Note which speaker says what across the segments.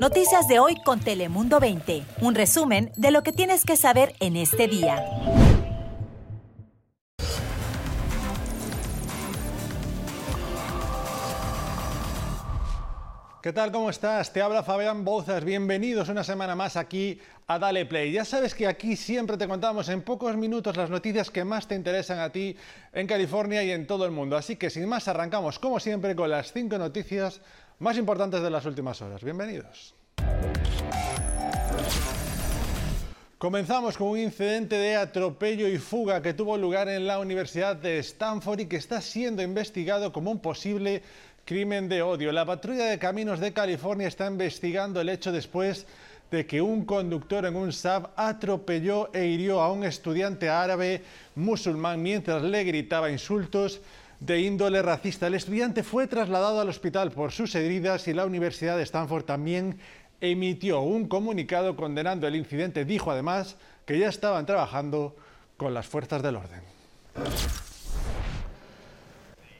Speaker 1: Noticias de hoy con Telemundo 20. Un resumen de lo que tienes que saber en este día.
Speaker 2: ¿Qué tal? ¿Cómo estás? Te habla Fabián Bouzas. Bienvenidos una semana más aquí a Dale Play. Ya sabes que aquí siempre te contamos en pocos minutos las noticias que más te interesan a ti en California y en todo el mundo. Así que sin más arrancamos como siempre con las cinco noticias más importantes de las últimas horas. Bienvenidos. Comenzamos con un incidente de atropello y fuga que tuvo lugar en la Universidad de Stanford y que está siendo investigado como un posible crimen de odio. La patrulla de caminos de California está investigando el hecho después de que un conductor en un SAB atropelló e hirió a un estudiante árabe musulmán mientras le gritaba insultos de índole racista. El estudiante fue trasladado al hospital por sus heridas y la Universidad de Stanford también emitió un comunicado condenando el incidente. Dijo además que ya estaban trabajando con las fuerzas del orden.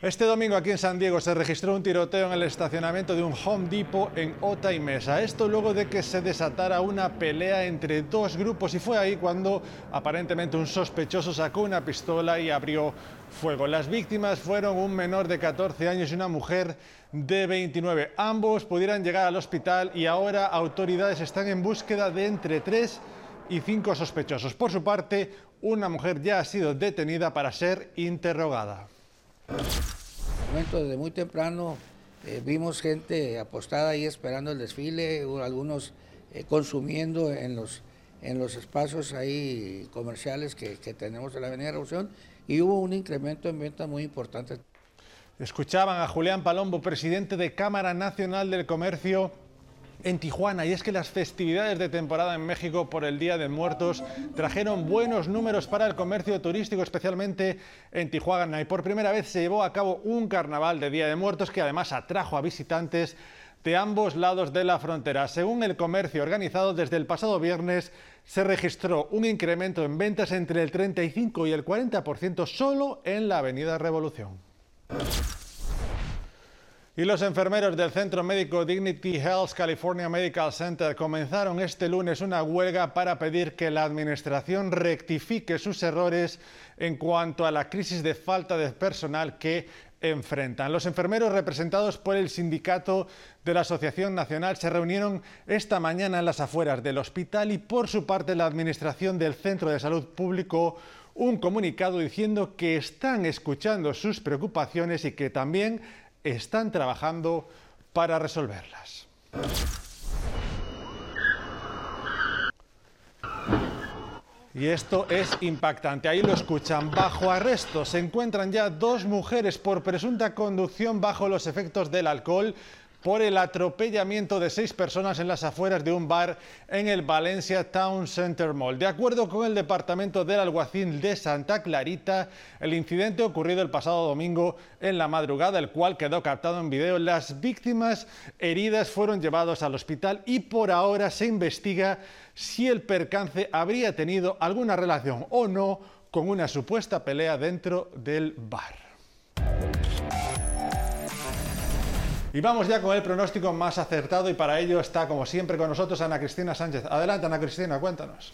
Speaker 2: Este domingo aquí en San Diego se registró un tiroteo en el estacionamiento de un Home Depot en Ota y Mesa. Esto luego de que se desatara una pelea entre dos grupos y fue ahí cuando aparentemente un sospechoso sacó una pistola y abrió fuego. Las víctimas fueron un menor de 14 años y una mujer de 29. Ambos pudieran llegar al hospital y ahora autoridades están en búsqueda de entre tres y cinco sospechosos. Por su parte, una mujer ya ha sido detenida para ser interrogada
Speaker 3: desde muy temprano eh, vimos gente apostada ahí esperando el desfile, algunos eh, consumiendo en los, en los espacios ahí comerciales que, que tenemos en la Avenida Revolución y hubo un incremento en ventas muy importante.
Speaker 2: Escuchaban a Julián Palombo, presidente de Cámara Nacional del Comercio en Tijuana y es que las festividades de temporada en México por el Día de Muertos trajeron buenos números para el comercio turístico, especialmente en Tijuana. Y por primera vez se llevó a cabo un carnaval de Día de Muertos que además atrajo a visitantes de ambos lados de la frontera. Según el comercio organizado desde el pasado viernes, se registró un incremento en ventas entre el 35 y el 40% solo en la Avenida Revolución. Y los enfermeros del Centro Médico Dignity Health California Medical Center comenzaron este lunes una huelga para pedir que la Administración rectifique sus errores en cuanto a la crisis de falta de personal que enfrentan. Los enfermeros representados por el sindicato de la Asociación Nacional se reunieron esta mañana en las afueras del hospital y por su parte la Administración del Centro de Salud Público un comunicado diciendo que están escuchando sus preocupaciones y que también están trabajando para resolverlas. Y esto es impactante. Ahí lo escuchan. Bajo arresto se encuentran ya dos mujeres por presunta conducción bajo los efectos del alcohol por el atropellamiento de seis personas en las afueras de un bar en el Valencia Town Center Mall. De acuerdo con el Departamento del Alguacil de Santa Clarita, el incidente ocurrido el pasado domingo en la madrugada, el cual quedó captado en video. Las víctimas heridas fueron llevados al hospital y por ahora se investiga si el percance habría tenido alguna relación o no con una supuesta pelea dentro del bar. Y vamos ya con el pronóstico más acertado y para ello está como siempre con nosotros Ana Cristina Sánchez. Adelante Ana Cristina, cuéntanos.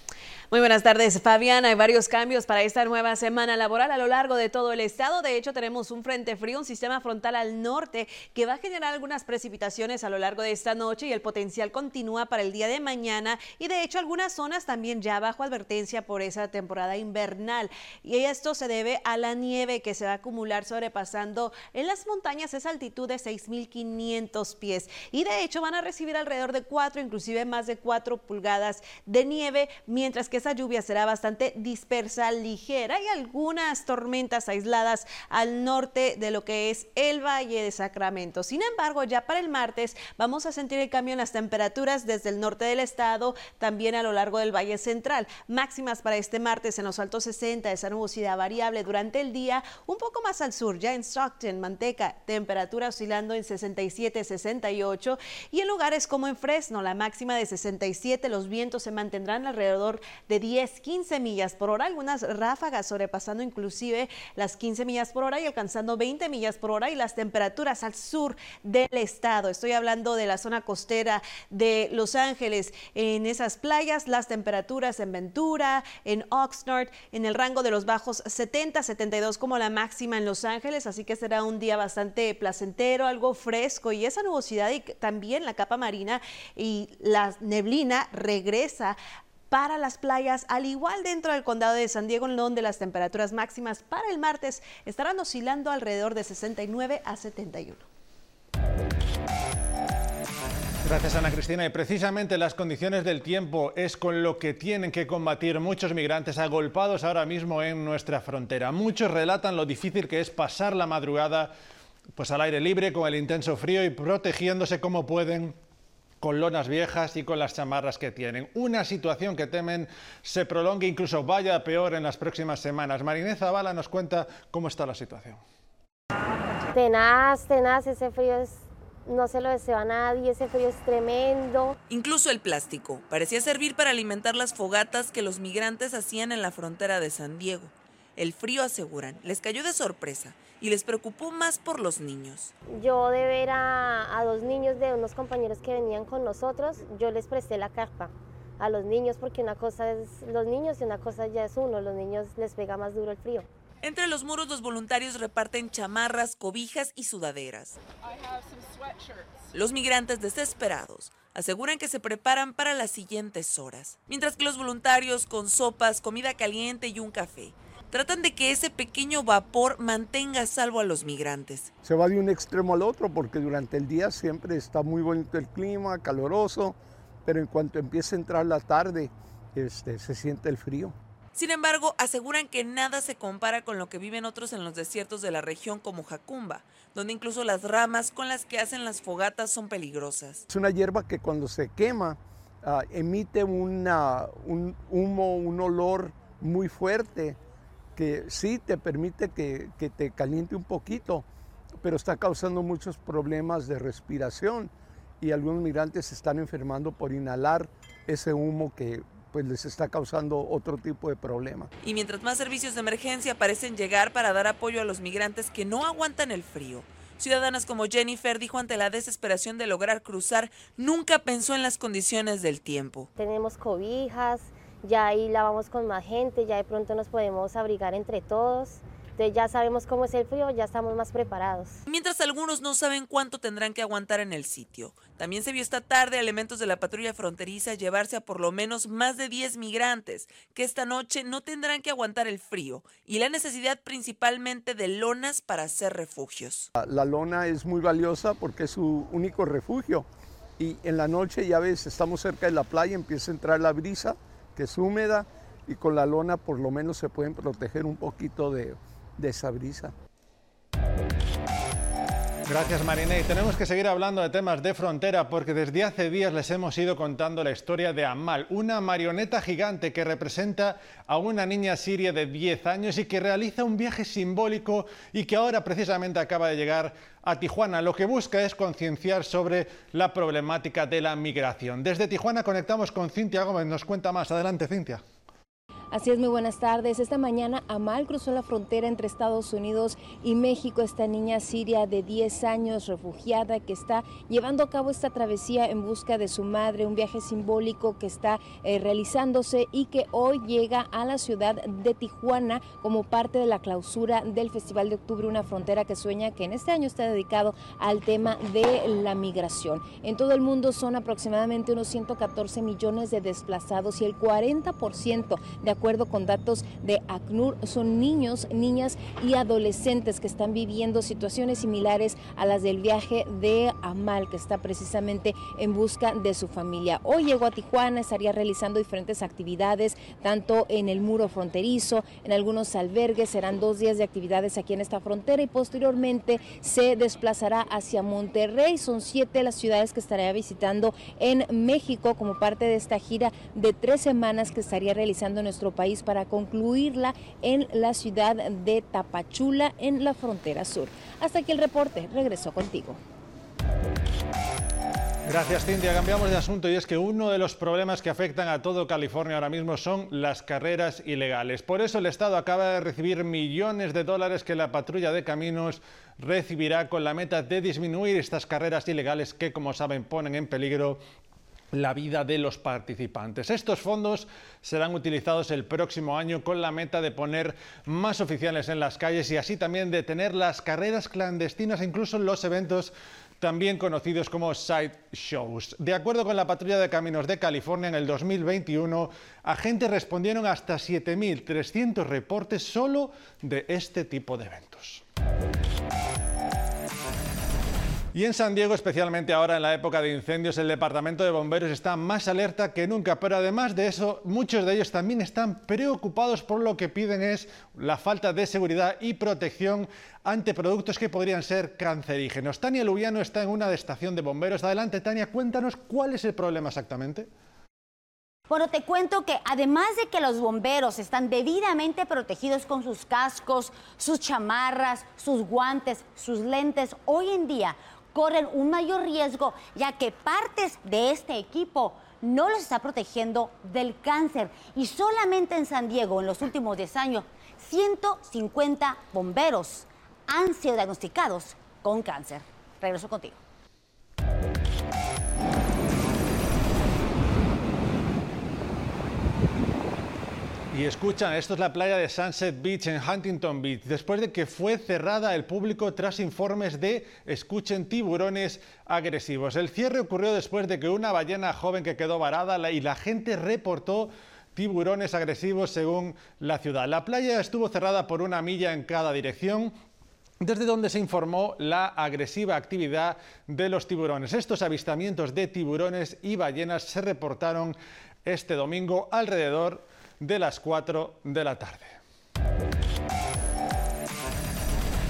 Speaker 4: Muy buenas tardes, Fabián. Hay varios cambios para esta nueva semana laboral a lo largo de todo el estado. De hecho, tenemos un frente frío, un sistema frontal al norte que va a generar algunas precipitaciones a lo largo de esta noche y el potencial continúa para el día de mañana. Y de hecho, algunas zonas también ya bajo advertencia por esa temporada invernal. Y esto se debe a la nieve que se va a acumular sobrepasando en las montañas esa altitud de 6.500 pies. Y de hecho, van a recibir alrededor de 4, inclusive más de 4 pulgadas de nieve, mientras que esa lluvia será bastante dispersa, ligera y algunas tormentas aisladas al norte de lo que es el Valle de Sacramento. Sin embargo, ya para el martes vamos a sentir el cambio en las temperaturas desde el norte del estado, también a lo largo del Valle Central. Máximas para este martes en los altos 60, esa nubosidad variable durante el día, un poco más al sur, ya en Stockton, Manteca, temperatura oscilando en 60 67, 68 y en lugares como en Fresno, la máxima de 67, los vientos se mantendrán alrededor de 10, 15 millas por hora, algunas ráfagas sobrepasando inclusive las 15 millas por hora y alcanzando 20 millas por hora y las temperaturas al sur del estado. Estoy hablando de la zona costera de Los Ángeles. En esas playas, las temperaturas en Ventura, en Oxnard, en el rango de los bajos 70, 72 como la máxima en Los Ángeles, así que será un día bastante placentero, algo fresco y esa nubosidad y también la capa marina y la neblina regresa para las playas, al igual dentro del condado de San Diego, en donde las temperaturas máximas para el martes estarán oscilando alrededor de 69 a 71.
Speaker 2: Gracias Ana Cristina. Y precisamente las condiciones del tiempo es con lo que tienen que combatir muchos migrantes agolpados ahora mismo en nuestra frontera. Muchos relatan lo difícil que es pasar la madrugada pues al aire libre con el intenso frío y protegiéndose como pueden con lonas viejas y con las chamarras que tienen. Una situación que temen se prolongue, incluso vaya peor en las próximas semanas. Marinés Zavala nos cuenta cómo está la situación.
Speaker 5: Tenaz, tenaz, ese frío es no se lo deseo a nadie, ese frío es tremendo.
Speaker 6: Incluso el plástico parecía servir para alimentar las fogatas que los migrantes hacían en la frontera de San Diego. El frío, aseguran, les cayó de sorpresa y les preocupó más por los niños.
Speaker 5: Yo de ver a, dos niños de unos compañeros que venían con nosotros, yo les presté la carpa a los niños porque una cosa es los niños y una cosa ya es uno, los niños les pega más duro el frío.
Speaker 6: Entre los muros los voluntarios reparten chamarras, cobijas y sudaderas. Los migrantes desesperados aseguran que se preparan para las siguientes horas, mientras que los voluntarios con sopas, comida caliente y un café tratan de que ese pequeño vapor mantenga salvo a los migrantes.
Speaker 7: Se va de un extremo al otro porque durante el día siempre está muy bonito el clima, caloroso, pero en cuanto empieza a entrar la tarde, este, se siente el frío.
Speaker 6: Sin embargo, aseguran que nada se compara con lo que viven otros en los desiertos de la región como Jacumba, donde incluso las ramas con las que hacen las fogatas son peligrosas.
Speaker 7: Es una hierba que cuando se quema ah, emite un humo, un olor muy fuerte que sí te permite que, te caliente un poquito, pero está causando muchos problemas de respiración y algunos migrantes se están enfermando por inhalar ese humo que pues les está causando otro tipo de problema.
Speaker 6: Y mientras más servicios de emergencia parecen llegar para dar apoyo a los migrantes que no aguantan el frío, Ciudadanas como Jennifer dijo ante la desesperación de lograr cruzar, nunca pensó en las condiciones del tiempo.
Speaker 5: Tenemos cobijas, ya ahí la vamos con más gente, ya de pronto nos podemos abrigar entre todos. Entonces ya sabemos cómo es el frío, ya estamos más preparados.
Speaker 6: Mientras algunos no saben cuánto tendrán que aguantar en el sitio. También se vio esta tarde elementos de la patrulla fronteriza llevarse a por lo menos más de 10 migrantes que esta noche no tendrán que aguantar el frío y la necesidad principalmente de lonas para hacer refugios.
Speaker 7: La lona es muy valiosa porque es su único refugio y en la noche ya ves, estamos cerca de la playa, empieza a entrar la brisa que es húmeda y con la lona por lo menos se pueden proteger un poquito de, esa brisa.
Speaker 2: Gracias Mariné. Y tenemos que seguir hablando de temas de frontera porque desde hace días les hemos ido contando la historia de Amal, una marioneta gigante que representa a una niña siria de 10 años y que realiza un viaje simbólico y que ahora precisamente acaba de llegar a Tijuana. Lo que busca es concienciar sobre la problemática de la migración. Desde Tijuana conectamos con Cintia Gómez. Nos cuenta más. Adelante, Cintia.
Speaker 8: Así es, muy buenas tardes. Esta mañana Amal cruzó la frontera entre Estados Unidos y México. Esta niña siria de 10 años, refugiada, que está llevando a cabo esta travesía en busca de su madre, un viaje simbólico que está eh, realizándose y que hoy llega a la ciudad de Tijuana como parte de la clausura del Festival de Octubre, una frontera que sueña que en este año está dedicado al tema de la migración. En todo el mundo son aproximadamente unos 114 millones de desplazados y el 40% de acuerdo con datos de ACNUR, son niños, niñas y adolescentes que están viviendo situaciones similares a las del viaje de Amal, que está precisamente en busca de su familia. Hoy llegó a Tijuana, estaría realizando diferentes actividades, tanto en el muro fronterizo, en algunos albergues, serán dos días de actividades aquí en esta frontera y posteriormente se desplazará hacia Monterrey. Son siete las ciudades que estaría visitando en México como parte de esta gira de tres semanas que estaría realizando nuestro país para concluirla en la ciudad de Tapachula, en la frontera sur. Hasta aquí el reporte. Regreso contigo.
Speaker 2: Gracias, Cintia. Cambiamos de asunto y es que uno de los problemas que afectan a todo California ahora mismo son las carreras ilegales. Por eso el Estado acaba de recibir millones de dólares que la patrulla de caminos recibirá con la meta de disminuir estas carreras ilegales que, como saben, ponen en peligro la vida de los participantes. Estos fondos serán utilizados el próximo año con la meta de poner más oficiales en las calles y así también detener las carreras clandestinas incluso los eventos también conocidos como side shows. De acuerdo con la Patrulla de Caminos de California, en el 2021, agentes respondieron hasta 7.300 reportes solo de este tipo de eventos. Y en San Diego, especialmente ahora en la época de incendios, el Departamento de Bomberos está más alerta que nunca, pero además de eso, muchos de ellos también están preocupados por lo que piden es la falta de seguridad y protección ante productos que podrían ser cancerígenos. Tania Lubiano está en una estación de bomberos. Adelante, Tania, cuéntanos cuál es el problema exactamente.
Speaker 9: Bueno, te cuento que además de que los bomberos están debidamente protegidos con sus cascos, sus chamarras, sus guantes, sus lentes, hoy en día corren un mayor riesgo ya que partes de este equipo no los está protegiendo del cáncer. Y solamente en San Diego, en los últimos 10 años, 150 bomberos han sido diagnosticados con cáncer. Regreso contigo.
Speaker 2: Y escuchan, esto es la playa de Sunset Beach en Huntington Beach, después de que fue cerrada al público tras informes de, escuchen, tiburones agresivos. El cierre ocurrió después de que una ballena joven que quedó varada y la gente reportó tiburones agresivos según la ciudad. La playa estuvo cerrada por una milla en cada dirección desde donde se informó la agresiva actividad de los tiburones. Estos avistamientos de tiburones y ballenas se reportaron este domingo alrededor de las 4 de la tarde.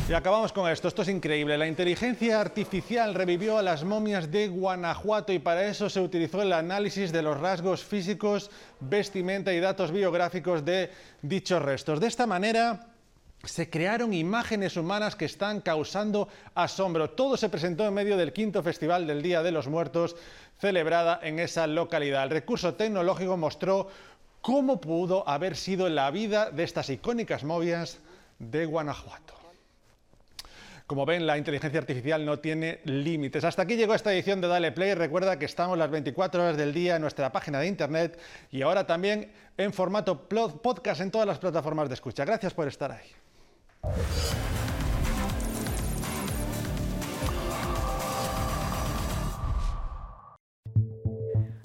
Speaker 2: Y acabamos con esto, esto es increíble. La inteligencia artificial revivió a las momias de Guanajuato y para eso se utilizó el análisis de los rasgos físicos, vestimenta y datos biográficos de dichos restos. De esta manera se crearon imágenes humanas que están causando asombro. Todo se presentó en medio del quinto Festival del Día de los Muertos celebrada en esa localidad. El recurso tecnológico mostró cómo pudo haber sido la vida de estas icónicas movias de Guanajuato. Como ven, la inteligencia artificial no tiene límites. Hasta aquí llegó esta edición de Dale Play. Recuerda que estamos las 24 horas del día en nuestra página de internet y ahora también en formato podcast en todas las plataformas de escucha. Gracias por estar ahí.